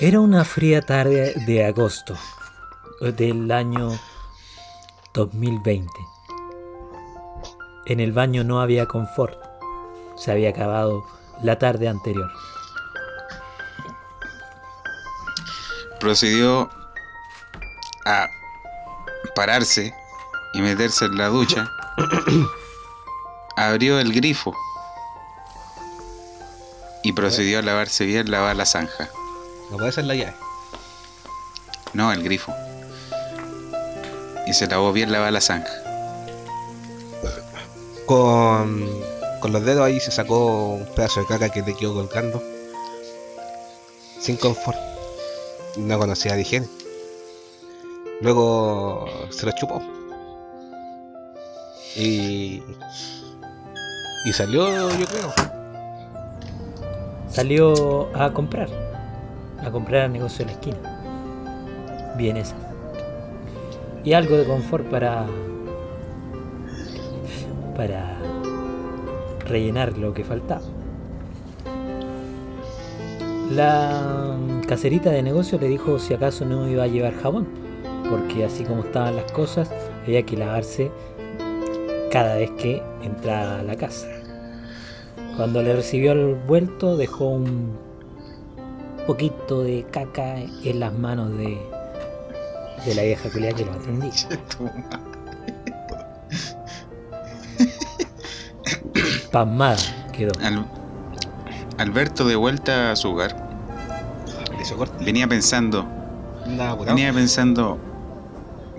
Era una fría tarde de agosto del año 2020. En el baño no había confort. Se había acabado la tarde anterior. Procedió a pararse y meterse en la ducha. Abrió el grifo y procedió a lavarse bien, lavar la zanja. No puede ser la llave. No, el grifo. Y se lavó bien, lavar la zanja. Con, con los dedos ahí se sacó un pedazo de caca que le quedó colgando. Sin confort. No conocía de higiene. Luego se lo chupó. Y. Y salió, yo creo. Salió a comprar. A comprar al negocio de la esquina. Bien esa. Y algo de confort para. Para rellenar lo que faltaba. La caserita de negocio le dijo si acaso no iba a llevar jabón, porque así como estaban las cosas, había que lavarse cada vez que entraba a la casa. Cuando le recibió el vuelto, dejó un poquito de caca en las manos de, de la vieja culia que lo atendía. Pasmada quedó. Al- Alberto de vuelta a su hogar venía pensando, venía pensando,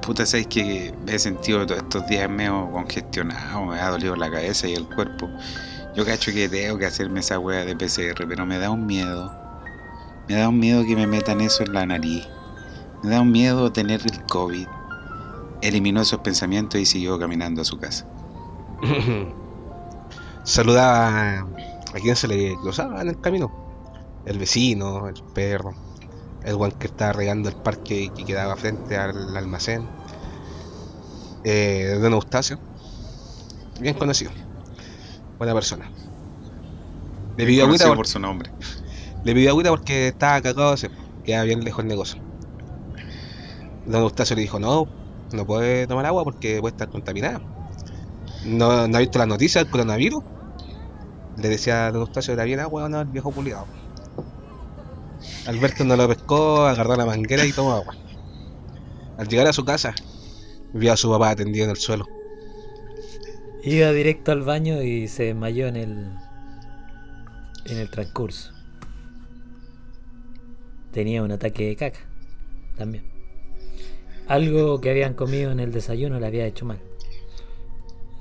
puta, sabes que me he sentido todos estos días medio congestionado, me ha dolido la cabeza y el cuerpo. Yo cacho que tengo que hacerme esa wea de PCR, pero me da un miedo. Me da un miedo que me metan eso en la nariz. Me da un miedo tener el COVID. Eliminó esos pensamientos y siguió caminando a su casa. Saludaba a quien se le cruzaba en el camino. El vecino, el perro, el guan que estaba regando el parque que quedaba frente al almacén. Eh, Don Eustacio, bien conocido, buena persona. Le pidió agüita Conocido por- por su nombre. Le pidió agüita porque estaba cagado, se quedaba bien lejos el negocio. Don Eustacio le dijo, no, no puede tomar agua porque puede estar contaminada. ¿No, ha visto las noticias del coronavirus? Le decía a Don Eustacio, era bien agua, no, el viejo puliado. Alberto no lo pescó, agarró la manguera y tomó agua. Al llegar a su casa, vio a su papá atendido en el suelo. Iba directo al baño y se desmayó en el. en el transcurso. Tenía un ataque de caca. También. Algo que habían comido en el desayuno le había hecho mal.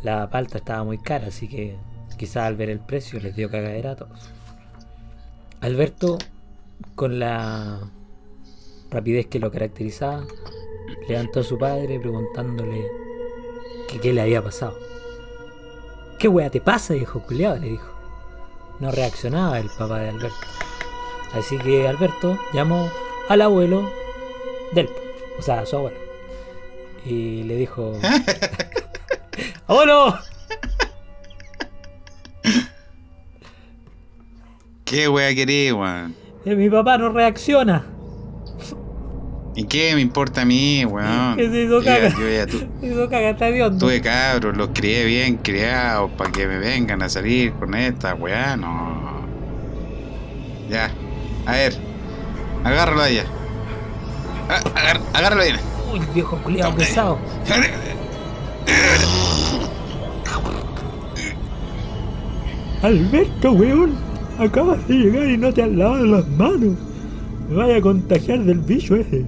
La palta estaba muy cara, así que quizás al ver el precio les dio cagadera a todos. Alberto, con la rapidez que lo caracterizaba, levantó a su padre preguntándole qué le había pasado. ¿Qué wea te pasa, viejo culiado? le dijo. No reaccionaba el papá de Alberto. Así que Alberto llamó al abuelo del, o sea, a su abuelo. Y le dijo: ¡Abuelo! ¿Qué wea querés, weón? Eh, Mi papá no reacciona. ¿Y qué me importa a mí, weón? Que se hizo Yo caca. yo ya tu- Eso cagata de onda. tuve cabros, los crié bien criados para que me vengan a salir con esta weá, no. Ya, a ver, agárralo de allá. Ah, agar- agárralo bien. Uy, viejo culiado pesado. Alberto, weón. Acabas de llegar y no te has lavado las manos. Me vaya a contagiar del bicho ese.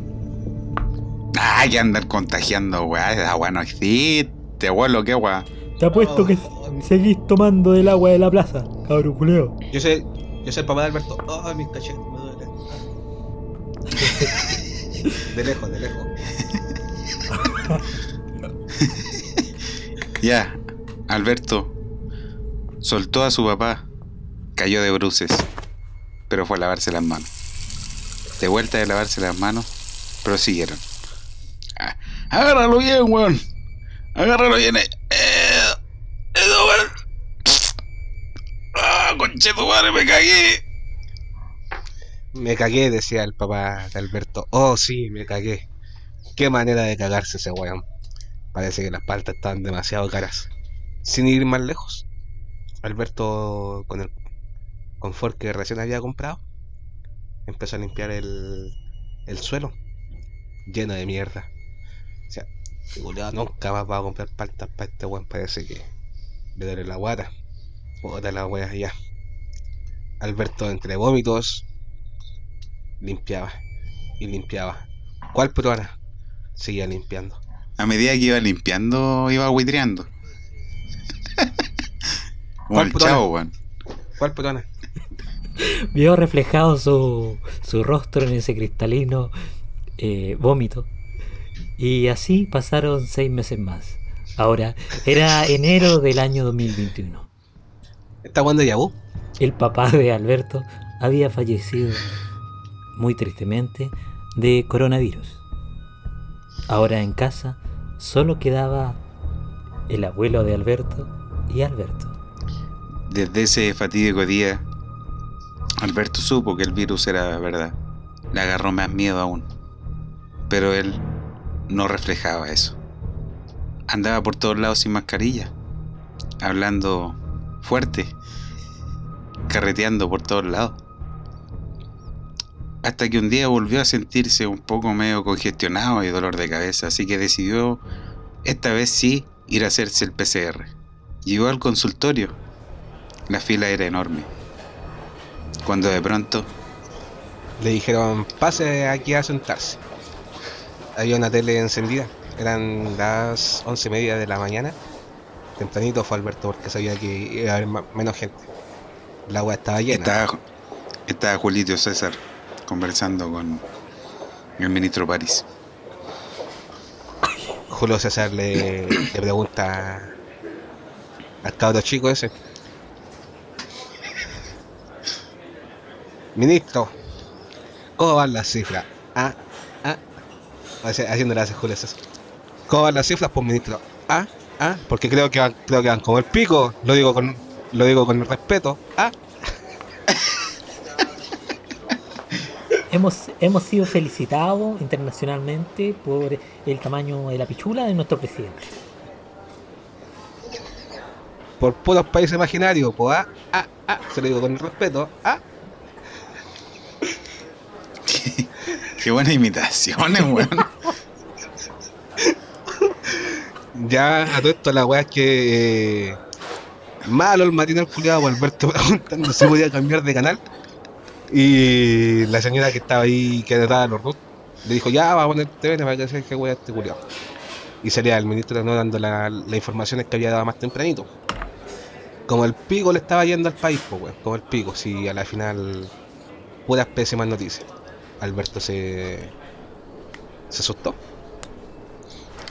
Ay, que andar contagiando, weá, esa weá no existe, abuelo, qué weá. Te apuesto que seguís tomando del agua de la plaza, cabrón culeo. Yo sé, yo sé el papá de Alberto. Ay, mis cachetes, me duelen. De lejos, de lejos. Ya, Alberto soltó a su papá, cayó de bruces, pero fue a lavarse las manos. De vuelta de lavarse las manos, prosiguieron. Ah, agárralo bien, weón. Agárralo bien. eh. Eh, eso, weón. Ah, conche madre, me cagué. Me cagué, decía el papá de Alberto. Oh, sí, me cagué. Qué manera de cagarse ese weón. Parece que las paltas estaban demasiado caras. Sin ir más lejos, Alberto, con el confort que recién había comprado, empezó a limpiar el, el suelo lleno de mierda. O sea, nunca más va a comprar paltas para este weón. Parece que le duele la guata. Puta la wea ya. Alberto entre vómitos limpiaba y limpiaba. ¿Cuál peruana? Seguía limpiando. A medida que iba limpiando, iba buitreando. ¿Cuál chavo, weón. ¿Cuál peruana? Vio reflejado su, su rostro en ese cristalino eh, vómito. Y así pasaron seis meses más. Ahora, era enero del año 2021. ¿Está jugando Yahoo? El papá de Alberto había fallecido muy tristemente de coronavirus. Ahora en casa solo quedaba el abuelo de Alberto y Alberto. Desde ese fatídico día, Alberto supo que el virus era verdad. Le agarró más miedo aún. Pero él no reflejaba eso. Andaba por todos lados sin mascarilla, hablando fuerte, carreteando por todos lados. Hasta que un día volvió a sentirse un poco medio congestionado y dolor de cabeza, así que decidió, esta vez sí, ir a hacerse el PCR. Llegó al consultorio. La fila era enorme. Cuando de pronto Le dijeron, pase aquí a sentarse. Había una tele encendida. Eran las once y media de la mañana. Tempranito fue Alberto porque sabía que iba a haber menos gente. La agua estaba llena. estaba, estaba Julito César conversando con el ministro París. Julio César le, le pregunta al cabro chico ese. Ministro, ¿cómo van las cifras? Ah, ah. Haciéndole hace Julio César. ¿Cómo van las cifras, pues ministro? Ah, ah, porque creo que van, creo que van como el pico. Lo digo con, lo digo con respeto. Ah, Hemos, hemos sido felicitados internacionalmente por el tamaño de la pichula de nuestro presidente. por puros países imaginarios, pues ah, ah, ah. Se lo digo con respeto. Ah, Qué buenas imitaciones, weón. Ya a todo esto la weá es que eh, malo el matinal culiado por Alberto preguntando si podía cambiar de canal. Y la señora que estaba ahí que anotaba los root le dijo ya va a poner TVN para que se que weá este culiado. Y salía el ministro no dando la, la informaciones que había dado más tempranito. Como el pico le estaba yendo al país, pues weón, como el pico, si a la final puras pésimas noticias. Alberto se se asustó.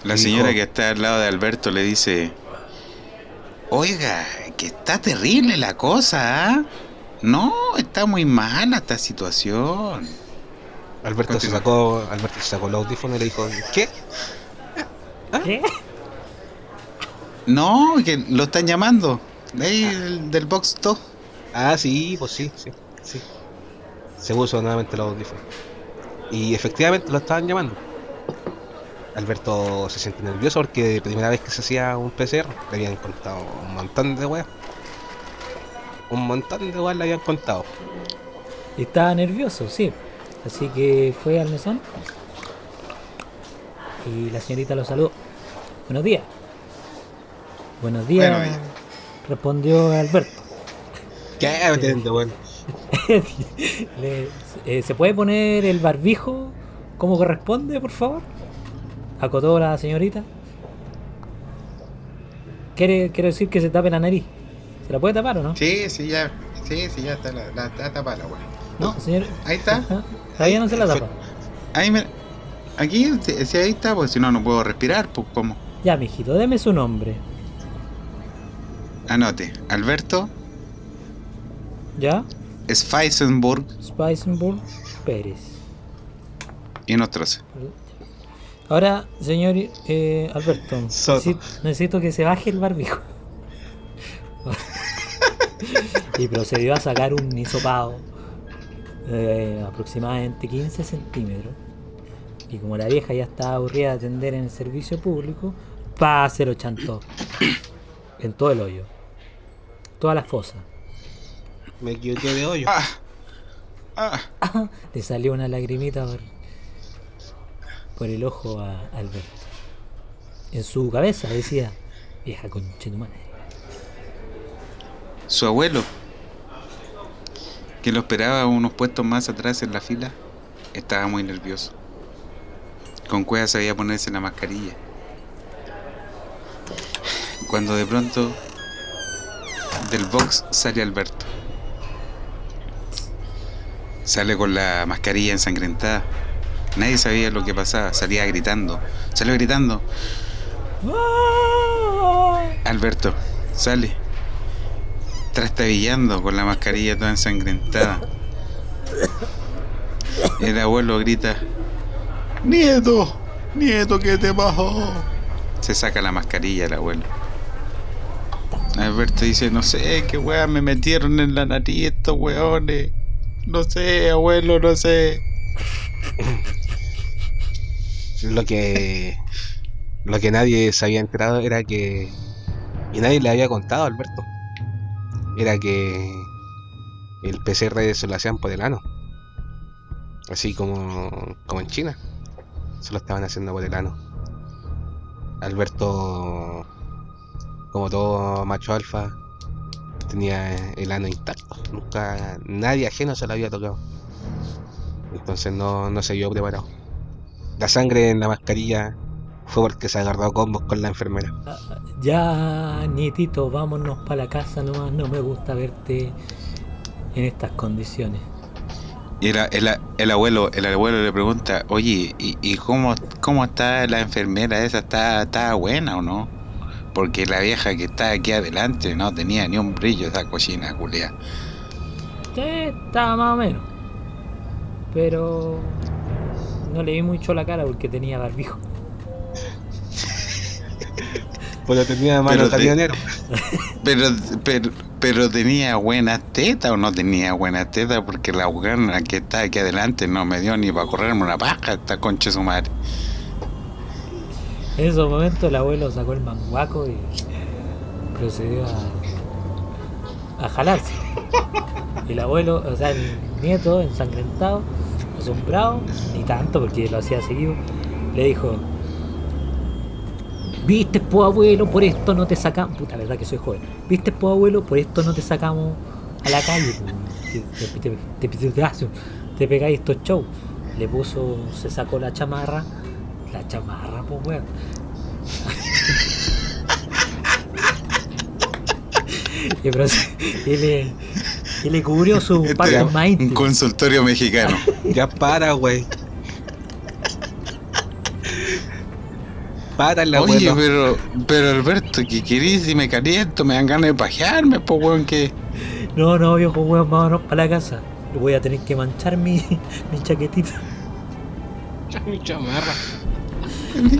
La Dijo- señora que está al lado de Alberto le dice, oiga, que está terrible la cosa, ¿ah? No, está muy mala esta situación. Alberto se sacó, Alberto se sacó el audífono y le dijo, ¿qué? ¿Qué? No, que lo están llamando. De ahí, del, del box 2. Ah, sí, pues sí, sí, sí. Se puso nuevamente el audífono. Y efectivamente lo estaban llamando. Alberto se siente nervioso porque primera vez que se hacía un PCR le habían contado un montón de weas. Un montón de weas le habían contado. Estaba nervioso, sí. Así que fue al mesón. Y la señorita lo saludó. Buenos días. Buenos días. Respondió Alberto. ¿Qué? Entiendo, bueno. Le- eh, ¿Se puede poner el barbijo como corresponde, por favor? Acotó la señorita. ¿Quiere, quiere decir que se tape la nariz. ¿Se la puede tapar o no? Sí, sí, ya. Sí, sí, ya está la, la, está tapada la weá. No, señor. Ahí está. Todavía no se la tapa. Ahí me. Aquí, si, ahí está, pues si no, no puedo respirar, pues ¿cómo? Ya, mijito, deme su nombre. Anote, Alberto ¿Ya? Schweizenburg Spicenburg Pérez. y nosotros. Ahora, señor eh, Alberto, necesito que se baje el barbijo. y procedió a sacar un hisopado eh, aproximadamente 15 centímetros. Y como la vieja ya estaba aburrida de atender en el servicio público, pa se lo chantó. En todo el hoyo. Toda la fosa. Me equivoqué de hoyo. Ah, ah. Le salió una lagrimita por, por el ojo a Alberto. En su cabeza decía, vieja concha de tu. Su abuelo, que lo esperaba unos puestos más atrás en la fila, estaba muy nervioso. Con cueva sabía ponerse la mascarilla. Cuando de pronto del box sale Alberto. Sale con la mascarilla ensangrentada. Nadie sabía lo que pasaba, salía gritando. Salió gritando. Alberto, sale. Trastabillando con la mascarilla toda ensangrentada. El abuelo grita. Nieto, nieto, ¿qué te pasó? Se saca la mascarilla el abuelo. Alberto dice, no sé, qué weá me metieron en la nariz estos weones. No sé, abuelo, no sé. Lo que. Lo que nadie se había enterado era que. Y nadie le había contado a Alberto. Era que. El PCR se lo hacían por el ano. Así como. como en China. Se lo estaban haciendo por el ano. Alberto. Como todo macho alfa. Tenía el ano intacto. Nunca. Nadie ajeno se lo había tocado. Entonces no, no se vio preparado. La sangre en la mascarilla fue porque se agarró a combos con la enfermera. Ya, nietito, vámonos para la casa nomás. No me gusta verte en estas condiciones. Y el, el- el abuelo, el abuelo le pregunta, oye, ¿y, y cómo, cómo está la enfermera esa? ¿Está, ¿Está buena o no? Porque la vieja que está aquí adelante no tenía ni un brillo esa cochina, culia. Sí, estaba más o menos. Pero no le vi mucho la cara porque tenía barbijo. Pero tenía mano Pero te- camionero. Pero, pero, pero tenía buenas tetas o no tenía buenas tetas porque la buena que está aquí adelante no me dio ni para correrme una paja esta concha de su madre. En esos momentos el abuelo sacó el manguaco y procedió a, a jalarse. Y el abuelo, o sea, el nieto ensangrentado, asombrado, ni tanto porque lo hacía seguido, le dijo, viste po abuelo, por esto no te sacamos, puta verdad que soy joven, viste po abuelo, por esto no te sacamos a la calle, te, te, te, te- te- pegáis estos shows. Le puso, se sacó la chamarra, la chamarra, pues weón. y, y le, y le cubrió su Este parte era más un consultorio mexicano. Ya para, güey. Para el Oye, abuelo. pero, pero Alberto, ¿qué querís? Si me caliento, me dan ganas de pajearme, pues weón, que. No, no, viejo weón, vámonos para la casa. Voy a tener que manchar mi, mi chaquetita. Mi chamarra.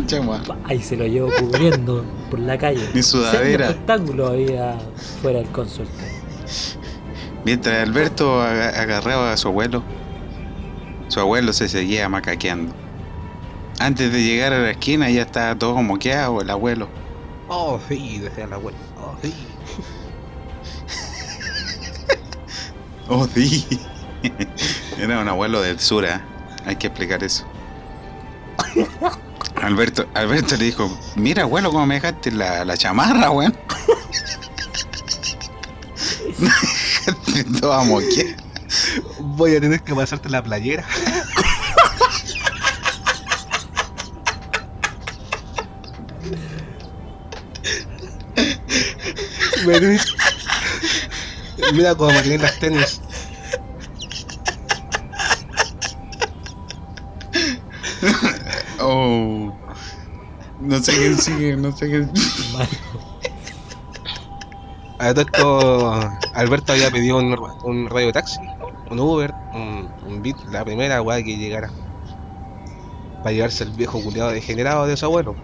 Chama. Ahí se lo llevo cubriendo por la calle. Mi sudadera. Espectáculo había fuera del consultorio. Mientras Alberto aga- agarraba a su abuelo, su abuelo se seguía macaqueando. Antes de llegar a la esquina ya estaba todo moqueado el abuelo. Oh, sí, decía el abuelo. Oh, sí. Oh, sí. Era un abuelo del sur, ¿eh? Hay que explicar eso. Alberto, Alberto le dijo, mira abuelo cómo me dejaste la, la chamarra, weón. Toda moqueada. Voy a tener que pasarte la playera. Mira cómo tienen las tenis. Oh. No sé quién sigue, no sé quién. A todo Alberto había pedido un, radio taxi, un Uber, un, un la primera weá que llegara. Para llevarse el viejo culiado degenerado de su abuelo.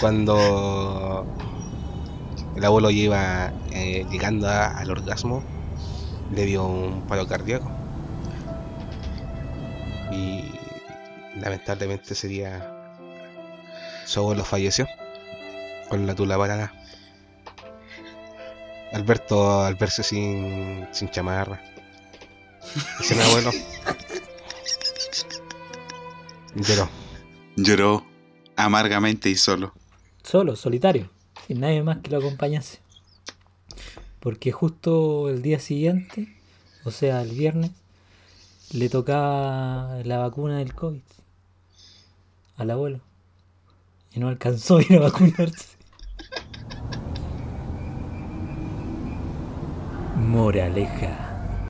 Cuando el abuelo iba eh, llegando al orgasmo, le dio un paro cardíaco. Y lamentablemente ese día su abuelo falleció con la tula parada. Alberto al verse sin, sin chamarra. Y sin abuelo. Lloró. Lloró amargamente y solo. Solo, solitario, sin nadie más que lo acompañase. Porque justo el día siguiente, o sea, el viernes, le tocaba la vacuna del COVID al abuelo. Y no alcanzó a ir a vacunarse. Moraleja.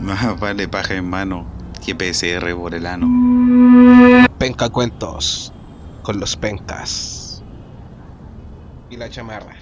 Más vale paja en mano que PCR por el ano. Penca cuentos con los pencas. Y la chamarra.